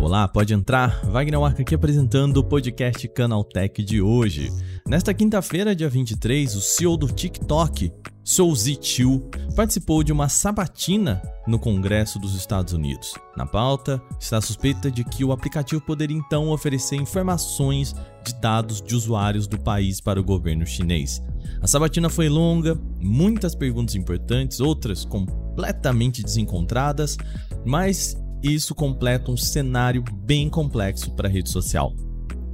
Olá, pode entrar. Wagner Waka aqui apresentando o podcast Canaltech de hoje. Nesta quinta-feira, dia 23, o CEO do TikTok, Souzi Chiu, participou de uma sabatina no Congresso dos Estados Unidos. Na pauta, está a suspeita de que o aplicativo poderia então oferecer informações de dados de usuários do país para o governo chinês. A sabatina foi longa, muitas perguntas importantes, outras completamente desencontradas, mas isso completa um cenário bem complexo para a rede social.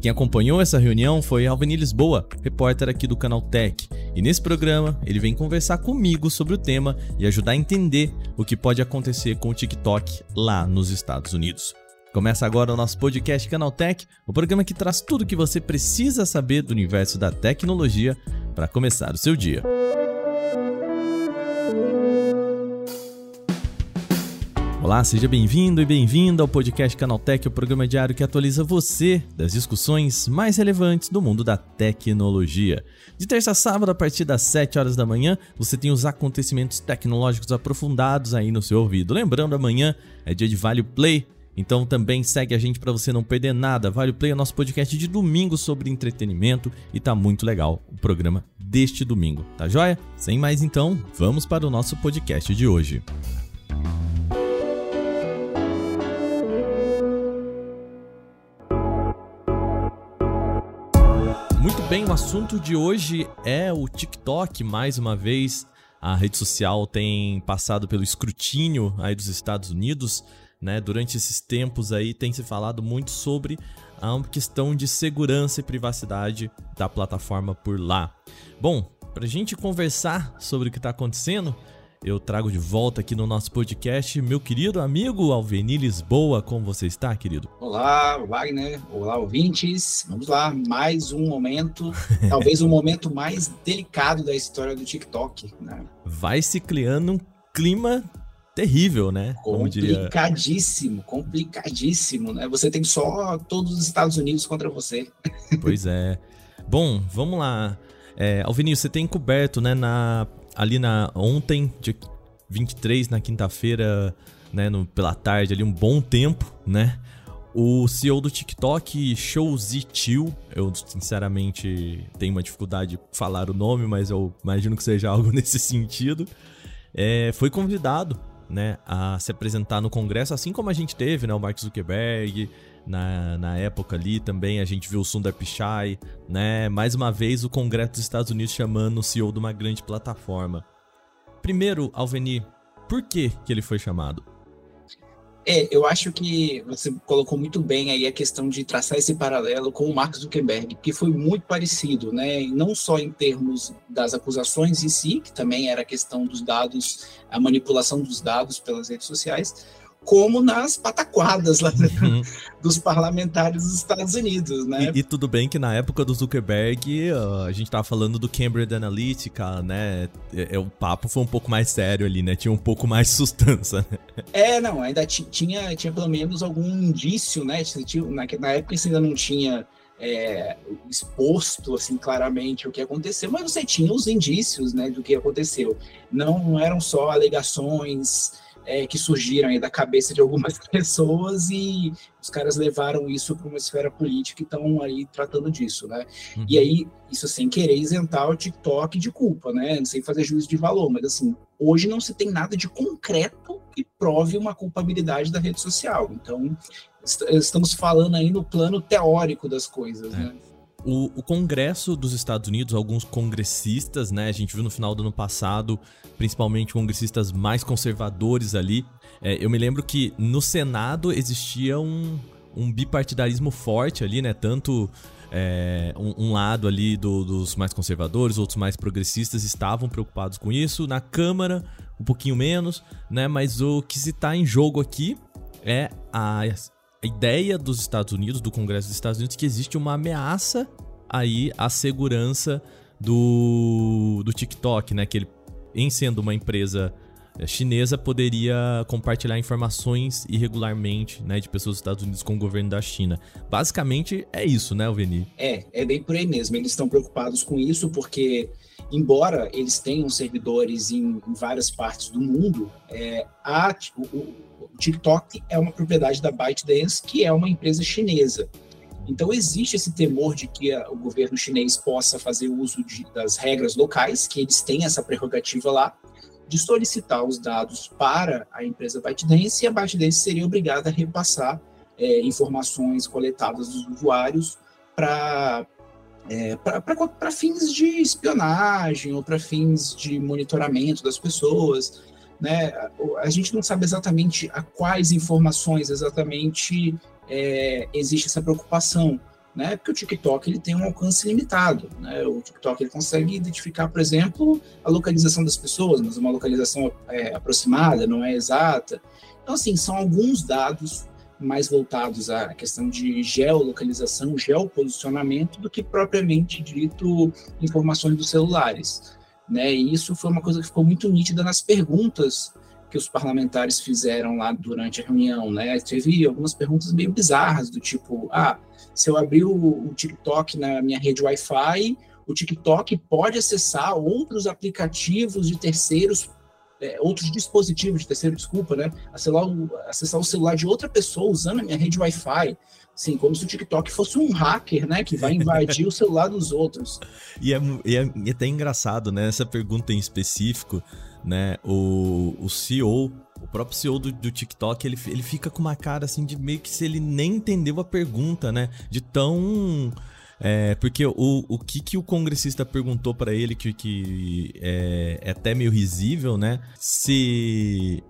Quem acompanhou essa reunião foi Alveni Lisboa, repórter aqui do canal Tech. E nesse programa, ele vem conversar comigo sobre o tema e ajudar a entender o que pode acontecer com o TikTok lá nos Estados Unidos. Começa agora o nosso podcast Canaltech, o programa que traz tudo o que você precisa saber do universo da tecnologia para começar o seu dia. Olá, seja bem-vindo e bem-vinda ao podcast Canaltech, o programa diário que atualiza você das discussões mais relevantes do mundo da tecnologia. De terça a sábado, a partir das 7 horas da manhã, você tem os acontecimentos tecnológicos aprofundados aí no seu ouvido. Lembrando, amanhã é dia de Vale Play, então também segue a gente para você não perder nada. Vale Play é nosso podcast de domingo sobre entretenimento e tá muito legal o programa deste domingo, tá joia? Sem mais então, vamos para o nosso podcast de hoje. Bem, o assunto de hoje é o TikTok, mais uma vez. A rede social tem passado pelo escrutínio aí dos Estados Unidos, né? Durante esses tempos aí tem se falado muito sobre a questão de segurança e privacidade da plataforma por lá. Bom, para a gente conversar sobre o que está acontecendo, eu trago de volta aqui no nosso podcast meu querido amigo Alveni Lisboa. Como você está, querido? Olá, Wagner. Olá, ouvintes. Vamos lá, mais um momento, talvez o momento mais delicado da história do TikTok. Né? Vai se criando um clima terrível, né? Complicadíssimo, complicadíssimo, né? Você tem só todos os Estados Unidos contra você. Pois é. Bom, vamos lá. É, você tem coberto, né, na ali na ontem, dia 23, na quinta-feira, né, no, pela tarde ali, um bom tempo, né? O CEO do TikTok, Shouzi Chiu, eu sinceramente tenho uma dificuldade de falar o nome, mas eu imagino que seja algo nesse sentido, é, foi convidado né, a se apresentar no Congresso, assim como a gente teve, né, o Mark Zuckerberg, na, na época ali também a gente viu o Sundar Pichai, né? Mais uma vez o Congresso dos Estados Unidos chamando o CEO de uma grande plataforma. Primeiro, Alveni, por que, que ele foi chamado? É, eu acho que você colocou muito bem aí a questão de traçar esse paralelo com o Mark Zuckerberg, que foi muito parecido, né? Não só em termos das acusações em si, que também era a questão dos dados, a manipulação dos dados pelas redes sociais, como nas pataquadas lá uhum. dos parlamentares dos Estados Unidos, né? E, e, tudo bem que na época do Zuckerberg uh, a gente tava falando do Cambridge Analytica, né? É, é, o papo foi um pouco mais sério ali, né? Tinha um pouco mais sustância. Né? É, não, ainda tinha, tinha pelo menos algum indício, né? Na, na época isso ainda não tinha é, exposto assim claramente o que aconteceu, mas você tinha os indícios, né, do que aconteceu. Não eram só alegações é, que surgiram aí da cabeça de algumas pessoas e os caras levaram isso para uma esfera política e estão aí tratando disso, né? Uhum. E aí, isso sem querer isentar o TikTok de culpa, né? Sem fazer juízo de valor, mas assim, hoje não se tem nada de concreto que prove uma culpabilidade da rede social. Então, estamos falando aí no plano teórico das coisas, é. né? O, o, Congresso dos Estados Unidos, alguns congressistas, né? A gente viu no final do ano passado, principalmente congressistas mais conservadores ali. É, eu me lembro que no Senado existia um, um bipartidarismo forte ali, né? Tanto é, um, um, lado ali do, dos mais conservadores, outros mais progressistas estavam preocupados com isso. Na Câmara, um pouquinho menos, né? Mas o que se está em jogo aqui é a ideia dos Estados Unidos, do Congresso dos Estados Unidos, que existe uma ameaça aí à segurança do, do TikTok, né? Que ele, em sendo uma empresa eh, chinesa, poderia compartilhar informações irregularmente, né, de pessoas dos Estados Unidos com o governo da China. Basicamente é isso, né, Alveni? É, é bem por aí mesmo. Eles estão preocupados com isso porque embora eles tenham servidores em, em várias partes do mundo, é, a, o, o, TikTok é uma propriedade da ByteDance, que é uma empresa chinesa. Então existe esse temor de que a, o governo chinês possa fazer uso de, das regras locais, que eles têm essa prerrogativa lá, de solicitar os dados para a empresa ByteDance e a ByteDance seria obrigada a repassar é, informações coletadas dos usuários para é, para fins de espionagem ou para fins de monitoramento das pessoas. Né? A gente não sabe exatamente a quais informações exatamente é, existe essa preocupação, né? Porque o TikTok ele tem um alcance limitado, né? O TikTok ele consegue identificar, por exemplo, a localização das pessoas, mas uma localização é, aproximada, não é exata. Então, assim, são alguns dados mais voltados à questão de geolocalização, geoposicionamento, do que propriamente dito informações dos celulares. Né? E isso foi uma coisa que ficou muito nítida nas perguntas que os parlamentares fizeram lá durante a reunião. Né? Teve algumas perguntas meio bizarras, do tipo: ah, se eu abrir o, o TikTok na minha rede Wi-Fi, o TikTok pode acessar outros aplicativos de terceiros é, outros dispositivos de terceiro, desculpa, né? Acessar o, acessar o celular de outra pessoa usando a minha rede Wi-Fi. Sim, como se o TikTok fosse um hacker, né? Que vai invadir o celular dos outros. E é, e é, e é até engraçado, né? Essa pergunta em específico, né? O, o CEO, o próprio CEO do, do TikTok, ele, ele fica com uma cara assim de meio que se ele nem entendeu a pergunta, né? De tão é, porque o, o que, que o congressista perguntou para ele, que, que é, é até meio risível, né? Se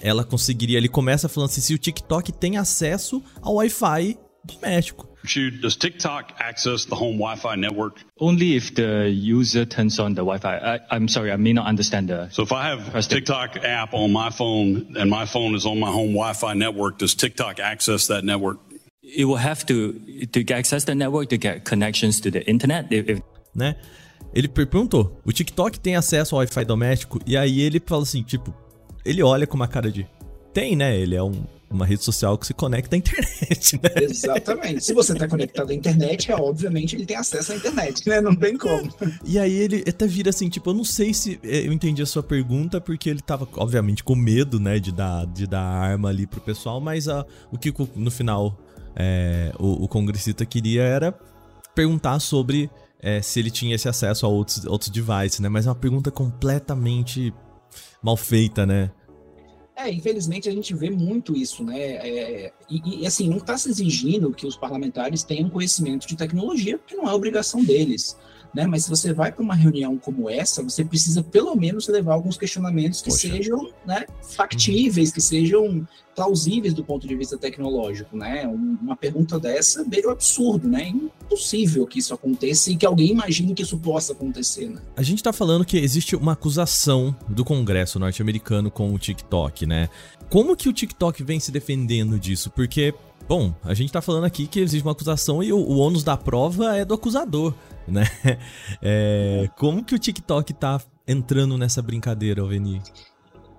ela conseguiria. Ele começa falando assim: se o TikTok tem acesso ao Wi-Fi doméstico. Does TikTok access the home Wi-Fi network? Only if the user turns on the Wi-Fi. I, am sorry, I may not understand the. So if I have a TikTok app on my phone and my phone is on my home Wi-Fi network, does TikTok access that network? It will have to to access the network to get connections to the internet. If, né? Ele perguntou: o TikTok tem acesso ao Wi-Fi doméstico? E aí ele fala assim, tipo, ele olha com uma cara de tem, né? Ele é um, uma rede social que se conecta à internet, né? Exatamente. Se você está conectado à internet, é obviamente ele tem acesso à internet, né? Não tem como. E aí ele até vira assim, tipo, eu não sei se eu entendi a sua pergunta, porque ele tava, obviamente, com medo, né, de dar, de dar arma ali pro pessoal, mas uh, o que no final é, o, o congressista queria era perguntar sobre é, se ele tinha esse acesso a outros, outros devices, né? Mas é uma pergunta completamente mal feita, né? É, infelizmente a gente vê muito isso, né? É, e, e, assim, não está se exigindo que os parlamentares tenham conhecimento de tecnologia, porque não é obrigação deles né? Mas se você vai para uma reunião como essa, você precisa pelo menos levar alguns questionamentos que Poxa. sejam né, factíveis, que sejam plausíveis do ponto de vista tecnológico, né? Uma pergunta dessa beira o absurdo, né? Impossível que isso aconteça e que alguém imagine que isso possa acontecer, né? A gente está falando que existe uma acusação do Congresso norte-americano com o TikTok, né? Como que o TikTok vem se defendendo disso? Porque Bom, a gente tá falando aqui que existe uma acusação e o, o ônus da prova é do acusador né? É, como que o TikTok tá entrando nessa brincadeira, Alveni?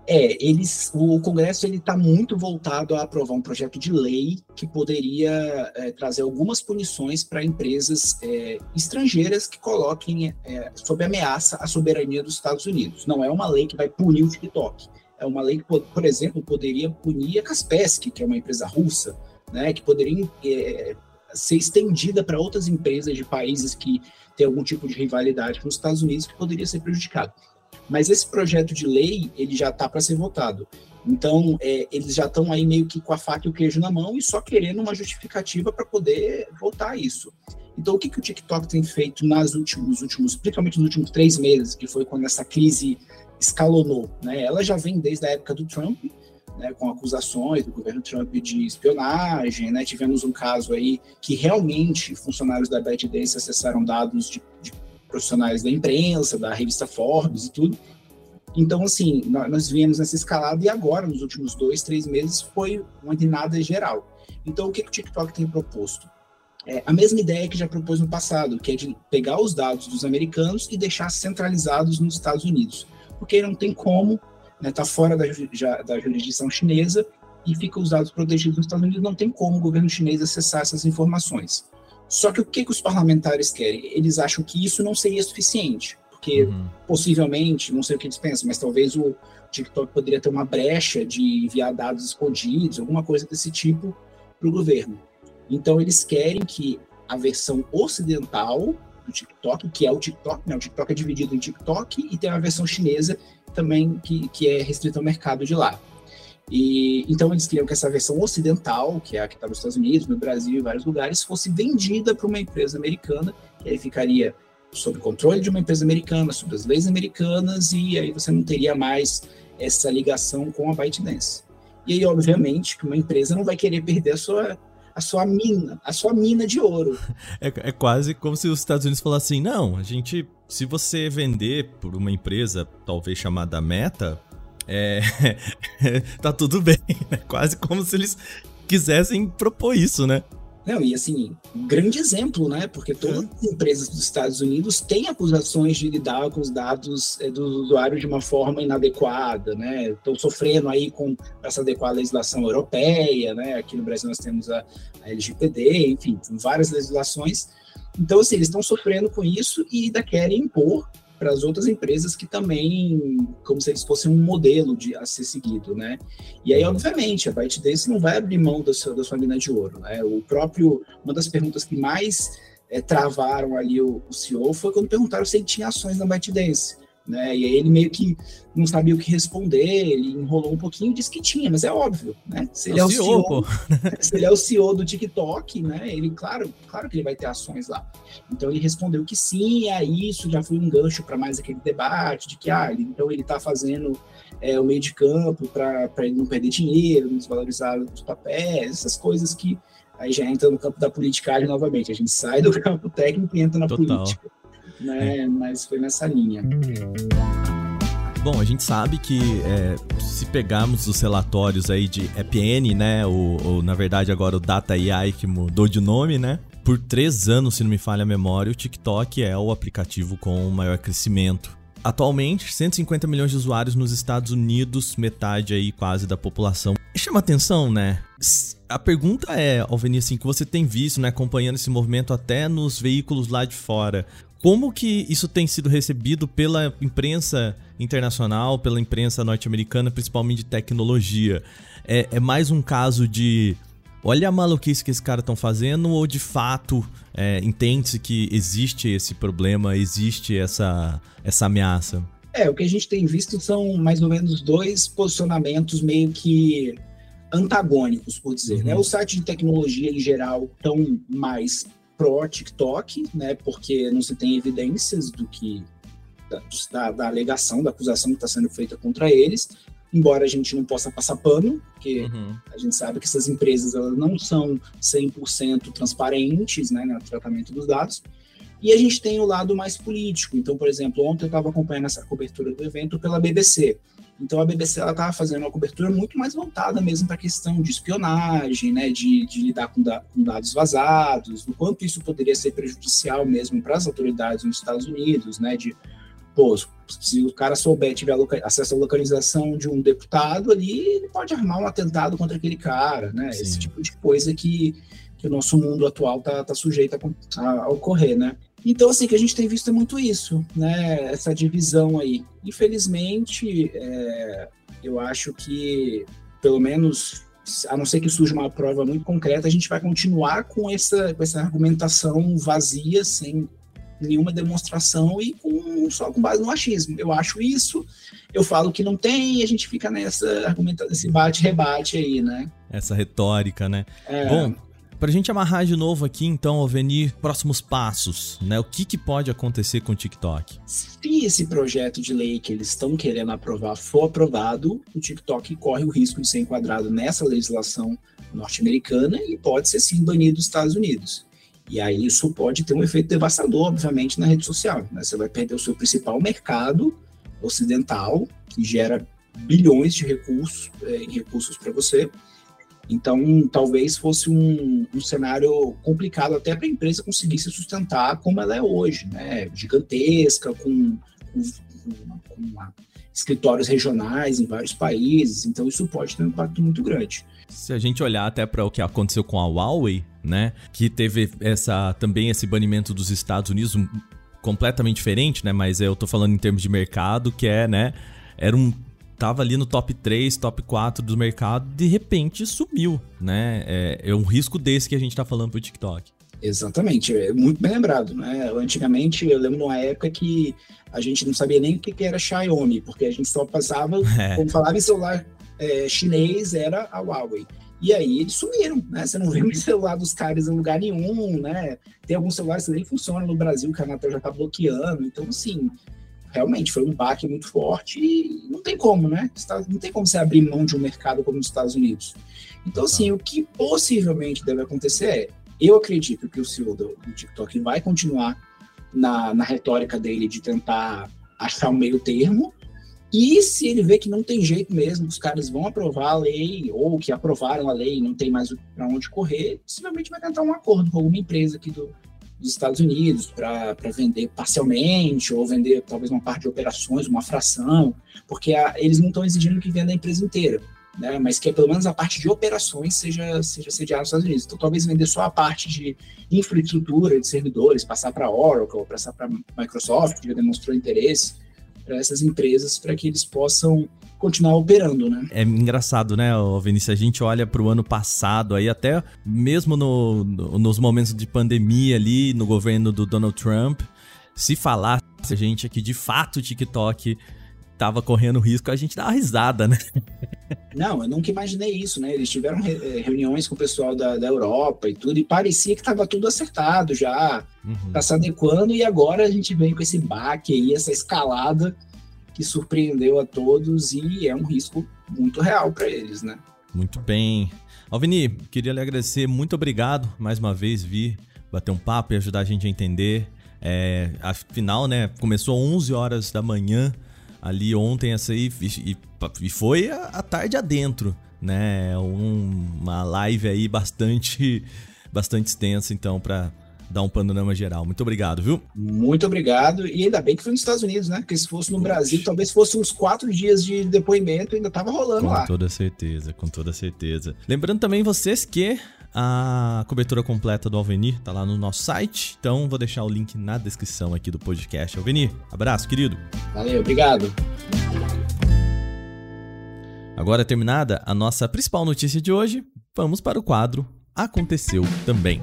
É, eles, o Congresso ele está muito voltado a aprovar um projeto de lei que poderia é, trazer algumas punições para empresas é, estrangeiras que coloquem é, sob ameaça a soberania dos Estados Unidos. Não é uma lei que vai punir o TikTok. É uma lei que, por exemplo, poderia punir a Kaspersky, que é uma empresa russa, né, que poderia é, ser estendida para outras empresas de países que têm algum tipo de rivalidade com os Estados Unidos que poderia ser prejudicado. Mas esse projeto de lei ele já está para ser votado. Então, é, eles já estão aí meio que com a faca e o queijo na mão e só querendo uma justificativa para poder votar isso. Então, o que, que o TikTok tem feito nas últimos, últimos, principalmente nos últimos três meses, que foi quando essa crise escalonou? Né? Ela já vem desde a época do Trump, né, com acusações do governo Trump de espionagem, né, tivemos um caso aí que realmente funcionários da ByteDance acessaram dados de, de, profissionais da imprensa, da revista Forbes e tudo. Então, assim, nós, viemos nessa escalada e agora, nos últimos dois, três meses, foi uma guinada geral. Então, o que, que o TikTok tem proposto? É a mesma ideia que já propôs no passado, que é de pegar os dados dos americanos e deixar centralizados nos Estados Unidos. Porque não tem como está né, tá fora da, já, da jurisdição chinesa e fica os dados protegidos nos Estados Unidos, não tem como o governo chinês acessar essas informações. Só que o que, que os parlamentares querem? Eles acham que isso não seria suficiente, porque uhum. possivelmente, não sei o que eles pensam, mas talvez o TikTok poderia ter uma brecha de enviar dados escondidos, alguma coisa desse tipo para o governo. Então eles querem que a versão ocidental do TikTok, que é o TikTok, né? O TikTok é dividido em TikTok e tem a versão chinesa também que, que é restrita ao mercado de lá. E então eles queriam que essa versão ocidental, que é a que está nos Estados Unidos, no Brasil e vários lugares, fosse vendida para uma empresa americana, que aí ficaria sob controle de uma empresa americana, sob as leis americanas, e aí você não teria mais essa ligação com a ByteDance. E aí, obviamente, que uma empresa não vai querer perder a sua, a sua mina, a sua mina de ouro. É, é quase como se os Estados Unidos falassem, não, a gente, se você vender por uma empresa, talvez chamada Meta, é, tá tudo bem, né? Quase como se eles quisessem propor isso, né? Não, e assim, grande exemplo, né? Porque todas as empresas dos Estados Unidos têm acusações de lidar com os dados é, dos usuários de uma forma inadequada, né? Estão sofrendo aí com essa adequar a legislação europeia, né? Aqui no Brasil nós temos a, a LGPD, enfim, várias legislações. Então, assim, eles estão sofrendo com isso e ainda querem impor para as outras empresas que também, como se eles fossem um modelo de, a ser seguido, né? E aí, obviamente, a ByteDance não vai abrir mão da sua, da sua mina de ouro, né? O próprio, uma das perguntas que mais é, travaram ali o, o CEO foi quando perguntaram se ele tinha ações na ByteDance né? E aí ele meio que não sabia o que responder, ele enrolou um pouquinho e disse que tinha, mas é óbvio, né? Se ele é, é o CEO, CEO se ele é o CEO do TikTok, né? Ele, claro, claro que ele vai ter ações lá. Então ele respondeu que sim, aí isso já foi um gancho para mais aquele debate de que, ah, ele, então ele está fazendo é, o meio de campo para ele não perder dinheiro, não desvalorizar os papéis, essas coisas que aí já entra no campo da politicagem novamente. A gente sai do campo técnico e entra na Total. política né? É. Mas foi nessa linha. Bom, a gente sabe que é, se pegarmos os relatórios aí de EPN, né, ou, ou, na verdade agora o Data AI que mudou de nome, né, por três anos, se não me falha a memória, o TikTok é o aplicativo com o maior crescimento. Atualmente, 150 milhões de usuários nos Estados Unidos, metade aí quase da população. Chama atenção, né? A pergunta é, Alveni, assim, que você tem visto, né, acompanhando esse movimento até nos veículos lá de fora. Como que isso tem sido recebido pela imprensa internacional, pela imprensa norte-americana, principalmente de tecnologia? É, é, mais um caso de olha a maluquice que esses caras estão fazendo ou de fato é, entende-se que existe esse problema, existe essa, essa ameaça? É, o que a gente tem visto são mais ou menos dois posicionamentos meio que antagônicos, por dizer. Né? Uhum. Né? O site de tecnologia em geral estão mais pró-TikTok, né, porque não se tem evidências do que da, da, alegação, da acusação que está sendo feita contra eles, embora a gente não possa passar pano, porque uhum. a gente sabe que essas empresas elas não são 100% transparentes né, no tratamento dos dados, e a gente tem o lado mais político. Então, por exemplo, ontem eu estava acompanhando essa cobertura do evento pela BBC. Então a BBC ela estava fazendo uma cobertura muito mais voltada mesmo para a questão de espionagem, né, de, de lidar com, da, com, dados vazados, do quanto isso poderia ser prejudicial mesmo para as autoridades nos Estados Unidos, né, de pô, se o cara souber tiver acesso à localização de um deputado ali, ele pode armar um atentado contra aquele cara, né? Sim. Esse tipo de coisa que, que o nosso mundo atual está tá sujeito a, a, ocorrer, né? Então, assim, que a gente tem visto é muito isso, né? Essa divisão aí. Infelizmente, é, eu acho que, pelo menos, a não ser que surja uma prova muito concreta, a gente vai continuar com essa, com essa argumentação vazia, sem nenhuma demonstração e com, só com base no achismo. Eu acho isso, eu falo que não tem e a gente fica nessa argumentação, nesse bate-rebate aí, né? Essa retórica, né? É... Bom, Pra gente amarrar de novo aqui, então, Alvenir, próximos passos, né? O que, que pode acontecer com o TikTok? Se esse projeto de lei que eles estão querendo aprovar for aprovado, o TikTok corre o risco de ser enquadrado nessa legislação norte-americana e pode ser sim banido dos Estados Unidos. E aí isso pode ter um efeito devastador, obviamente, na rede social. Né? Você vai perder o seu principal mercado ocidental, que gera bilhões de recursos, em recursos para você, então, talvez fosse um, um cenário complicado até para a empresa conseguir se sustentar como ela é hoje, né? Gigantesca, com, com, com, com escritórios regionais em vários países. Então, isso pode ter um impacto muito grande. Se a gente olhar até para o que aconteceu com a Huawei, né, que teve essa também esse banimento dos Estados Unidos completamente diferente, né? Mas eu tô falando em termos de mercado, que é, né? Era um tava ali no top 3, top 4 do mercado, de repente sumiu, né? É, é um risco desse que a gente tá falando pro TikTok. Exatamente, é muito bem lembrado, né? Antigamente, eu lembro numa época que a gente não sabia nem o que era Xiaomi, porque a gente só passava, é. como falava em celular é, chinês, era a Huawei. E aí eles sumiram, né? Você não vê o celular dos caras em lugar nenhum, né? Tem alguns celulares que nem funcionam no Brasil, que a Anatel já tá bloqueando. Então, assim, realmente foi um baque muito forte e não tem como, né? Não tem como você abrir mão de um mercado como os Estados Unidos. Então, assim, o que possivelmente deve acontecer é, eu acredito que o CEO do, do TikTok vai continuar na, na retórica dele de tentar achar um meio termo, e se ele vê que não tem jeito mesmo, os caras vão aprovar a lei, ou que aprovaram a lei e não tem mais para onde correr, possivelmente vai tentar um acordo com alguma empresa aqui do, dos Estados Unidos para vender parcialmente ou vender talvez uma parte de operações, uma fração, porque a, eles não estão exigindo que venda a empresa inteira, né? mas que pelo menos a parte de operações seja, seja sediada nos Estados Unidos. Então, talvez vender só a parte de infraestrutura, de servidores, passar para Oracle, passar para Microsoft, que já demonstrou interesse para essas empresas, para que eles possam continuar operando, né? É engraçado, né, Vinícius? A gente olha para o ano passado, aí até mesmo no, no, nos momentos de pandemia ali, no governo do Donald Trump, se falasse a gente aqui de fato o TikTok tava correndo risco, a gente dá uma risada, né? Não, eu nunca imaginei isso, né? Eles tiveram eh, reuniões com o pessoal da, da Europa e tudo, e parecia que tava tudo acertado já, uhum. tá se adequando, e agora a gente vem com esse baque aí, essa escalada que surpreendeu a todos e é um risco muito real para eles, né? Muito bem. Alvini, queria lhe agradecer, muito obrigado mais uma vez vir bater um papo e ajudar a gente a entender. É, afinal, né, começou 11 horas da manhã ali ontem essa aí e, e foi a, a, tarde adentro, né? Um, uma live aí bastante bastante extensa então para dar um panorama geral. Muito obrigado, viu? Muito obrigado. E ainda bem que foi nos Estados Unidos, né? Porque se fosse no Brasil, talvez fosse uns quatro dias de depoimento ainda tava rolando com lá. Com toda certeza, com toda certeza. Lembrando também vocês que a cobertura completa do Alvenir tá lá no nosso site, então vou deixar o link na descrição aqui do podcast. Alvenir, abraço, querido. Valeu, obrigado. Agora terminada a nossa principal notícia de hoje, vamos para o quadro Aconteceu também.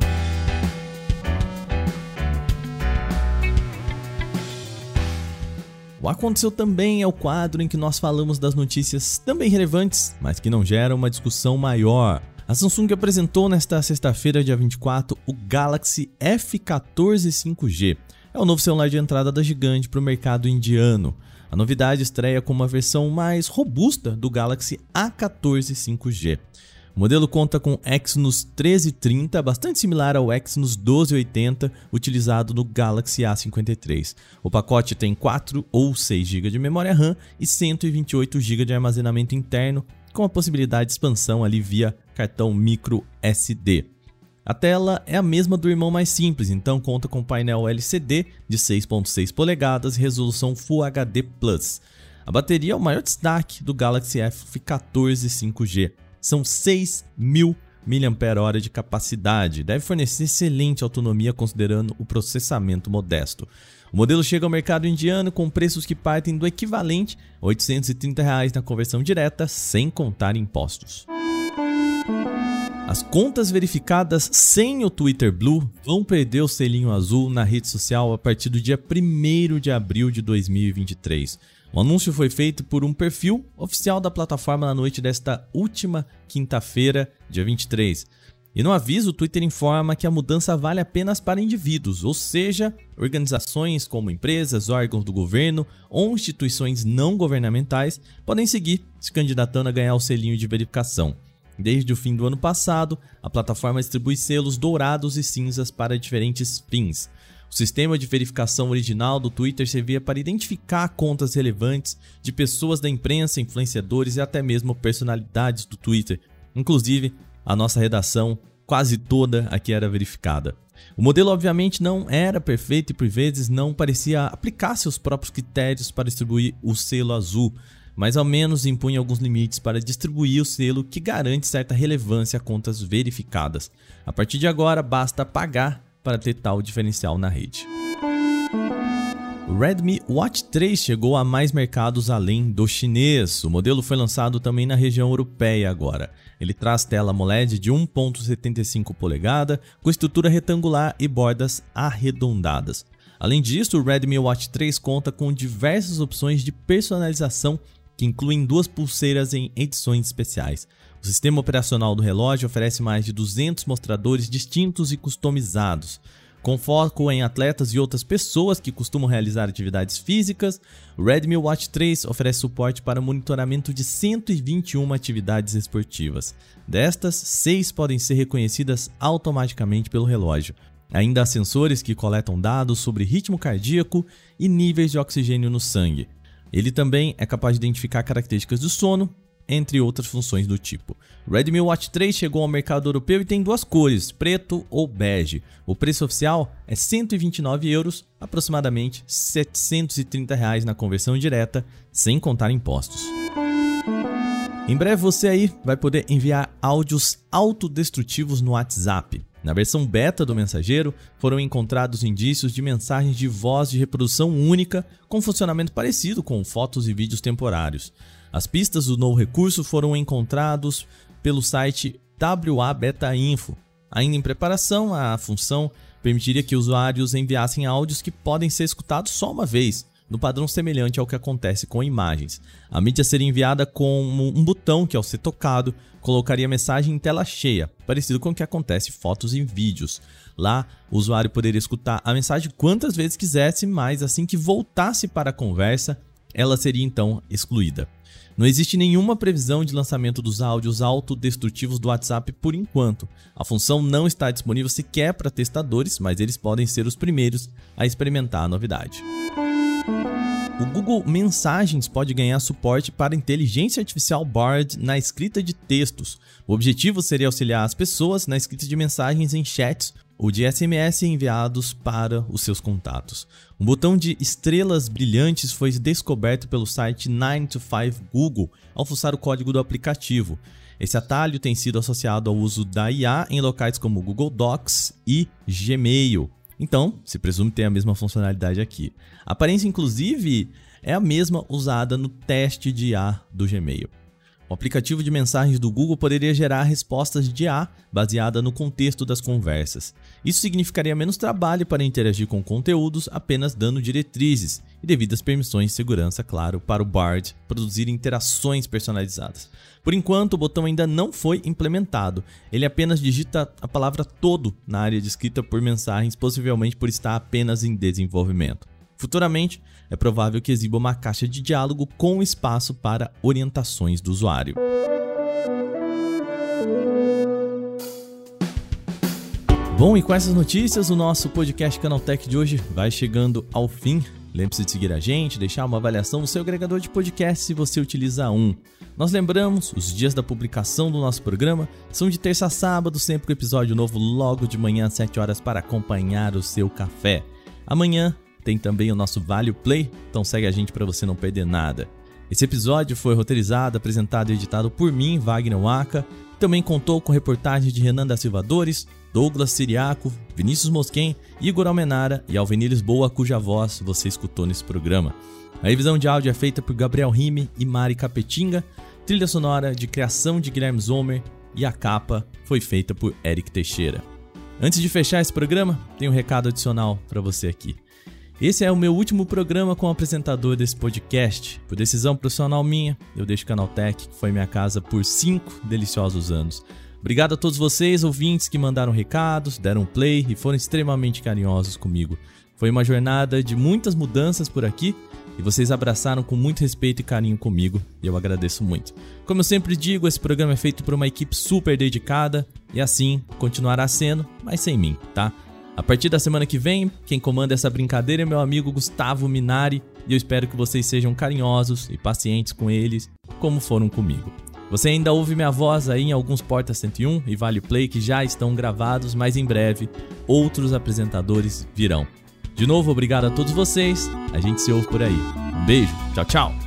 O Aconteceu Também é o quadro em que nós falamos das notícias também relevantes, mas que não geram uma discussão maior. A Samsung apresentou nesta sexta-feira, dia 24, o Galaxy F14 5G. É o novo celular de entrada da gigante para o mercado indiano. A novidade estreia com uma versão mais robusta do Galaxy A14 5G. O modelo conta com Exynos 1330, bastante similar ao Exynos 1280 utilizado no Galaxy A53. O pacote tem 4 ou 6 GB de memória RAM e 128 GB de armazenamento interno, com a possibilidade de expansão ali via cartão micro SD. A tela é a mesma do irmão mais simples, então conta com painel LCD de 6.6 polegadas e resolução Full HD+. A bateria é o maior destaque do Galaxy F14 5G são 6 mil mAh de capacidade. Deve fornecer excelente autonomia considerando o processamento modesto. O modelo chega ao mercado indiano com preços que partem do equivalente a 830 reais na conversão direta, sem contar impostos. As contas verificadas sem o Twitter Blue vão perder o selinho azul na rede social a partir do dia 1 de abril de 2023. O anúncio foi feito por um perfil oficial da plataforma na noite desta última quinta-feira, dia 23. E no aviso, o Twitter informa que a mudança vale apenas para indivíduos, ou seja, organizações como empresas, órgãos do governo ou instituições não governamentais podem seguir se candidatando a ganhar o selinho de verificação. Desde o fim do ano passado, a plataforma distribui selos dourados e cinzas para diferentes fins. O sistema de verificação original do Twitter servia para identificar contas relevantes de pessoas da imprensa, influenciadores e até mesmo personalidades do Twitter. Inclusive, a nossa redação quase toda aqui era verificada. O modelo obviamente não era perfeito e por vezes não parecia aplicar seus próprios critérios para distribuir o selo azul, mas ao menos impunha alguns limites para distribuir o selo que garante certa relevância a contas verificadas. A partir de agora, basta pagar para ter tal diferencial na rede. O Redmi Watch 3 chegou a mais mercados além do chinês. O modelo foi lançado também na região europeia agora. Ele traz tela AMOLED de 1.75 polegada, com estrutura retangular e bordas arredondadas. Além disso, o Redmi Watch 3 conta com diversas opções de personalização que incluem duas pulseiras em edições especiais. O sistema operacional do relógio oferece mais de 200 mostradores distintos e customizados. Com foco em atletas e outras pessoas que costumam realizar atividades físicas, o Redmi Watch 3 oferece suporte para monitoramento de 121 atividades esportivas. Destas, seis podem ser reconhecidas automaticamente pelo relógio. Ainda há sensores que coletam dados sobre ritmo cardíaco e níveis de oxigênio no sangue. Ele também é capaz de identificar características do sono, entre outras funções do tipo. Redmi Watch 3 chegou ao mercado europeu e tem duas cores, preto ou bege. O preço oficial é 129 euros, aproximadamente 730 reais na conversão direta, sem contar impostos. Em breve você aí vai poder enviar áudios autodestrutivos no WhatsApp. Na versão beta do mensageiro, foram encontrados indícios de mensagens de voz de reprodução única com funcionamento parecido com fotos e vídeos temporários. As pistas do novo recurso foram encontrados pelo site WA Beta Info. Ainda em preparação, a função permitiria que usuários enviassem áudios que podem ser escutados só uma vez, no padrão semelhante ao que acontece com imagens. A mídia seria enviada com um botão que, ao ser tocado, colocaria a mensagem em tela cheia, parecido com o que acontece em fotos e vídeos. Lá, o usuário poderia escutar a mensagem quantas vezes quisesse, mas assim que voltasse para a conversa, ela seria então excluída. Não existe nenhuma previsão de lançamento dos áudios autodestrutivos do WhatsApp por enquanto. A função não está disponível sequer para testadores, mas eles podem ser os primeiros a experimentar a novidade. O Google Mensagens pode ganhar suporte para inteligência artificial Bard na escrita de textos. O objetivo seria auxiliar as pessoas na escrita de mensagens em chats ou de SMS enviados para os seus contatos. Um botão de estrelas brilhantes foi descoberto pelo site 9to5 Google ao fuçar o código do aplicativo. Esse atalho tem sido associado ao uso da IA em locais como Google Docs e Gmail. Então, se presume ter a mesma funcionalidade aqui. A aparência, inclusive, é a mesma usada no teste de IA do Gmail. O aplicativo de mensagens do Google poderia gerar respostas de IA baseada no contexto das conversas. Isso significaria menos trabalho para interagir com conteúdos apenas dando diretrizes e devidas permissões de segurança, claro, para o Bard produzir interações personalizadas. Por enquanto, o botão ainda não foi implementado. Ele apenas digita a palavra todo na área de escrita por mensagens, possivelmente por estar apenas em desenvolvimento. Futuramente, é provável que exiba uma caixa de diálogo com espaço para orientações do usuário. Bom, e com essas notícias, o nosso podcast Canaltech de hoje vai chegando ao fim. Lembre-se de seguir a gente, deixar uma avaliação no seu agregador de podcast se você utiliza um. Nós lembramos, os dias da publicação do nosso programa são de terça a sábado, sempre com episódio novo logo de manhã às 7 horas para acompanhar o seu café. Amanhã tem também o nosso Vale Play, então segue a gente para você não perder nada. Esse episódio foi roteirizado, apresentado e editado por mim, Wagner Waka. Também contou com reportagens de Renan da Silva Dores, Douglas Siriaco, Vinícius Mosquen, Igor Almenara e Alveni Lisboa, cuja voz você escutou nesse programa. A revisão de áudio é feita por Gabriel Rime e Mari Capetinga, trilha sonora de criação de Guilherme Zomer e a capa foi feita por Eric Teixeira. Antes de fechar esse programa, tem um recado adicional para você aqui. Esse é o meu último programa como apresentador desse podcast. Por decisão profissional minha, eu deixo o Canaltech, que foi minha casa por cinco deliciosos anos. Obrigado a todos vocês, ouvintes, que mandaram recados, deram play e foram extremamente carinhosos comigo. Foi uma jornada de muitas mudanças por aqui e vocês abraçaram com muito respeito e carinho comigo e eu agradeço muito. Como eu sempre digo, esse programa é feito por uma equipe super dedicada e assim continuará sendo, mas sem mim, tá? A partir da semana que vem, quem comanda essa brincadeira é meu amigo Gustavo Minari e eu espero que vocês sejam carinhosos e pacientes com eles, como foram comigo. Você ainda ouve minha voz aí em alguns Porta 101 e Vale Play que já estão gravados, mas em breve outros apresentadores virão. De novo, obrigado a todos vocês. A gente se ouve por aí. Um beijo, tchau, tchau.